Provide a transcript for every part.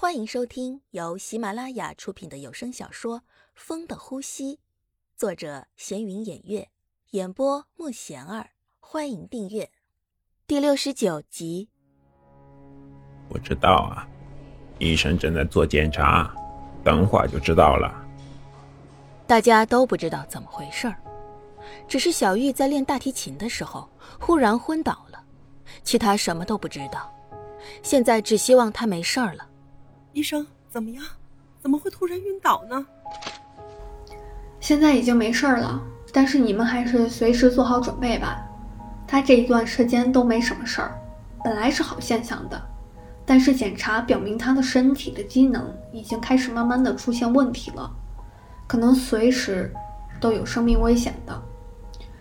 欢迎收听由喜马拉雅出品的有声小说《风的呼吸》，作者闲云掩月，演播慕贤儿。欢迎订阅第六十九集。不知道啊，医生正在做检查，等会儿就知道了。大家都不知道怎么回事儿，只是小玉在练大提琴的时候忽然昏倒了，其他什么都不知道。现在只希望她没事儿了。医生怎么样？怎么会突然晕倒呢？现在已经没事儿了，但是你们还是随时做好准备吧。他这一段时间都没什么事儿，本来是好现象的，但是检查表明他的身体的机能已经开始慢慢的出现问题了，可能随时都有生命危险的。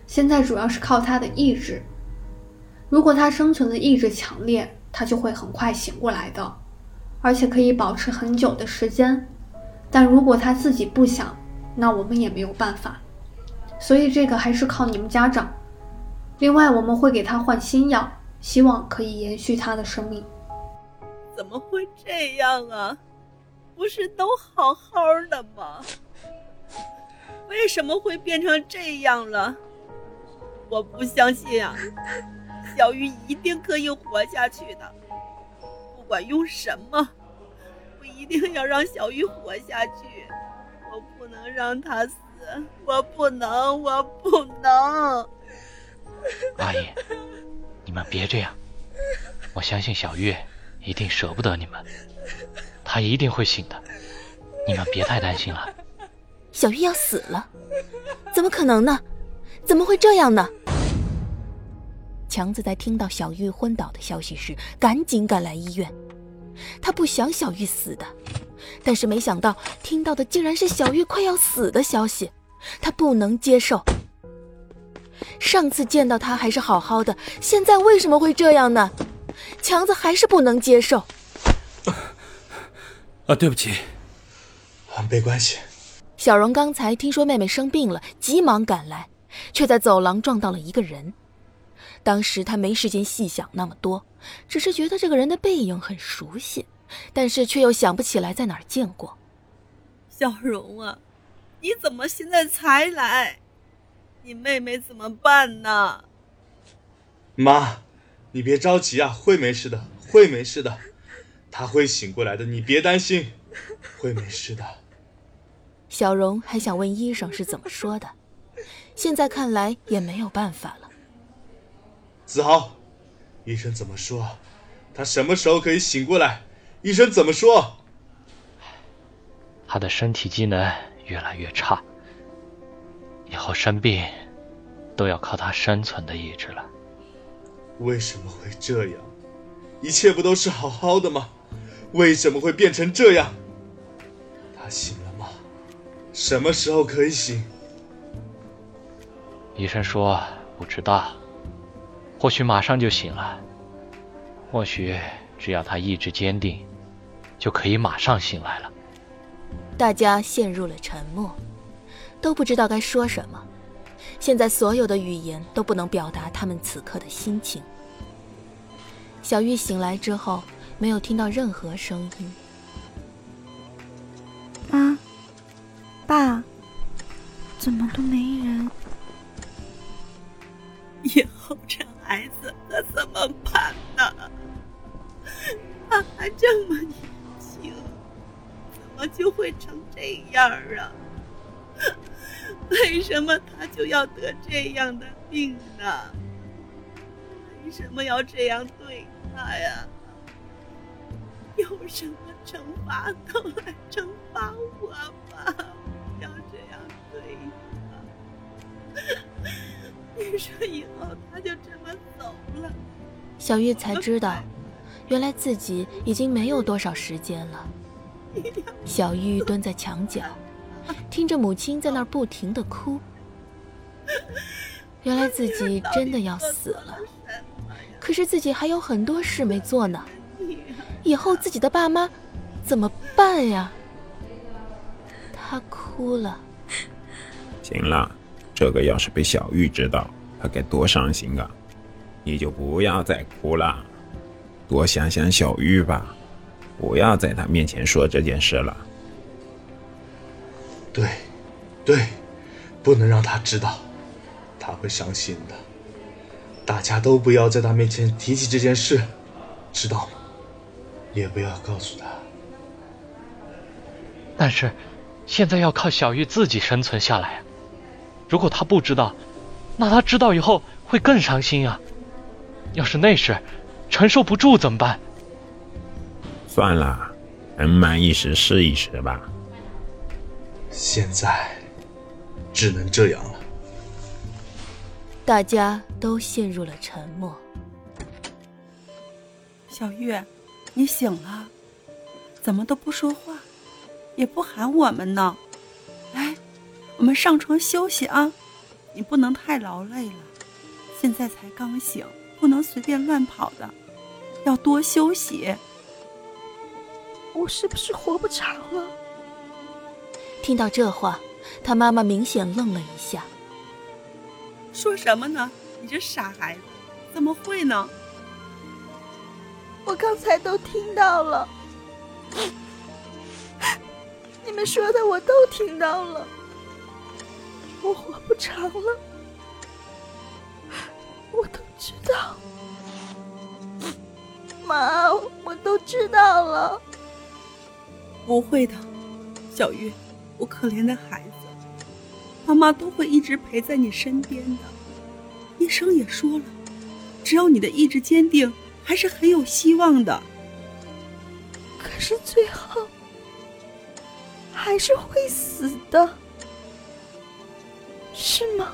现在主要是靠他的意志，如果他生存的意志强烈，他就会很快醒过来的。而且可以保持很久的时间，但如果他自己不想，那我们也没有办法。所以这个还是靠你们家长。另外，我们会给他换新药，希望可以延续他的生命。怎么会这样啊？不是都好好的吗？为什么会变成这样了？我不相信啊！小鱼一定可以活下去的。不管用什么，我一定要让小玉活下去。我不能让她死，我不能，我不能。阿姨，你们别这样。我相信小玉一定舍不得你们，她一定会醒的。你们别太担心了。小玉要死了？怎么可能呢？怎么会这样呢？强子在听到小玉昏倒的消息时，赶紧赶来医院。他不想小玉死的，但是没想到听到的竟然是小玉快要死的消息，他不能接受。上次见到他还是好好的，现在为什么会这样呢？强子还是不能接受。啊，对不起，啊，没关系。小荣刚才听说妹妹生病了，急忙赶来，却在走廊撞到了一个人。当时他没时间细想那么多，只是觉得这个人的背影很熟悉，但是却又想不起来在哪儿见过。小荣啊，你怎么现在才来？你妹妹怎么办呢？妈，你别着急啊，会没事的，会没事的，她会醒过来的，你别担心，会没事的。小荣还想问医生是怎么说的，现在看来也没有办法了。子豪，医生怎么说？他什么时候可以醒过来？医生怎么说？他的身体机能越来越差，以后生病都要靠他生存的意志了。为什么会这样？一切不都是好好的吗？为什么会变成这样？他醒了吗？什么时候可以醒？医生说不知道。或许马上就醒了，或许只要他意志坚定，就可以马上醒来了。大家陷入了沉默，都不知道该说什么。现在所有的语言都不能表达他们此刻的心情。小玉醒来之后，没有听到任何声音。他还这么年轻，怎么就会成这样啊？为什么他就要得这样的病呢？为什么要这样对他呀？有什么惩罚都来惩罚我吧，不要这样对他。你说以后他就这么走了，小玉才知道，原来自己已经没有多少时间了。小玉蹲在墙角，听着母亲在那儿不停的哭。原来自己真的要死了，可是自己还有很多事没做呢。以后自己的爸妈怎么办呀？他哭了。行了。这个要是被小玉知道，她该多伤心啊！你就不要再哭了，多想想小玉吧。不要在她面前说这件事了。对，对，不能让她知道，她会伤心的。大家都不要在她面前提起这件事，知道吗？也不要告诉她。但是，现在要靠小玉自己生存下来啊！如果她不知道，那她知道以后会更伤心啊！要是那时承受不住怎么办？算了，人满一时是一时吧。现在只能这样了。大家都陷入了沉默。小月，你醒了？怎么都不说话，也不喊我们呢？来，我们上床休息啊！你不能太劳累了，现在才刚醒，不能随便乱跑的，要多休息。我是不是活不长了？听到这话，他妈妈明显愣了一下。说什么呢？你这傻孩子，怎么会呢？我刚才都听到了，你们说的我都听到了。我活不长了，我都知道。妈，我都知道了。不会的，小月，我可怜的孩子。妈妈都会一直陪在你身边的，医生也说了，只要你的意志坚定，还是很有希望的。可是最后还是会死的，是吗？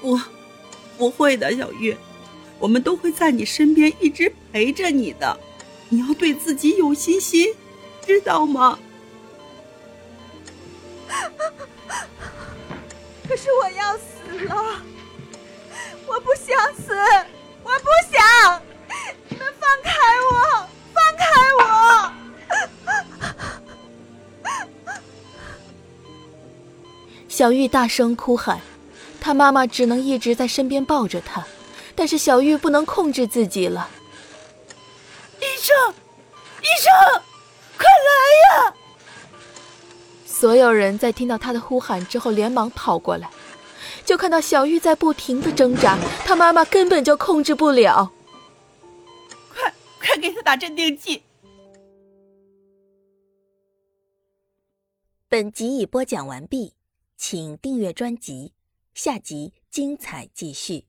不，不会的，小玉，我们都会在你身边一直陪着你的，你要对自己有信心，知道吗？可是我要死了，我不想死，我不想！你们放开我，放开我！小玉大声哭喊，她妈妈只能一直在身边抱着她，但是小玉不能控制自己了。医生，医生，快来呀！所有人在听到他的呼喊之后，连忙跑过来，就看到小玉在不停的挣扎，她妈妈根本就控制不了。快快给她打镇定剂！本集已播讲完毕，请订阅专辑，下集精彩继续。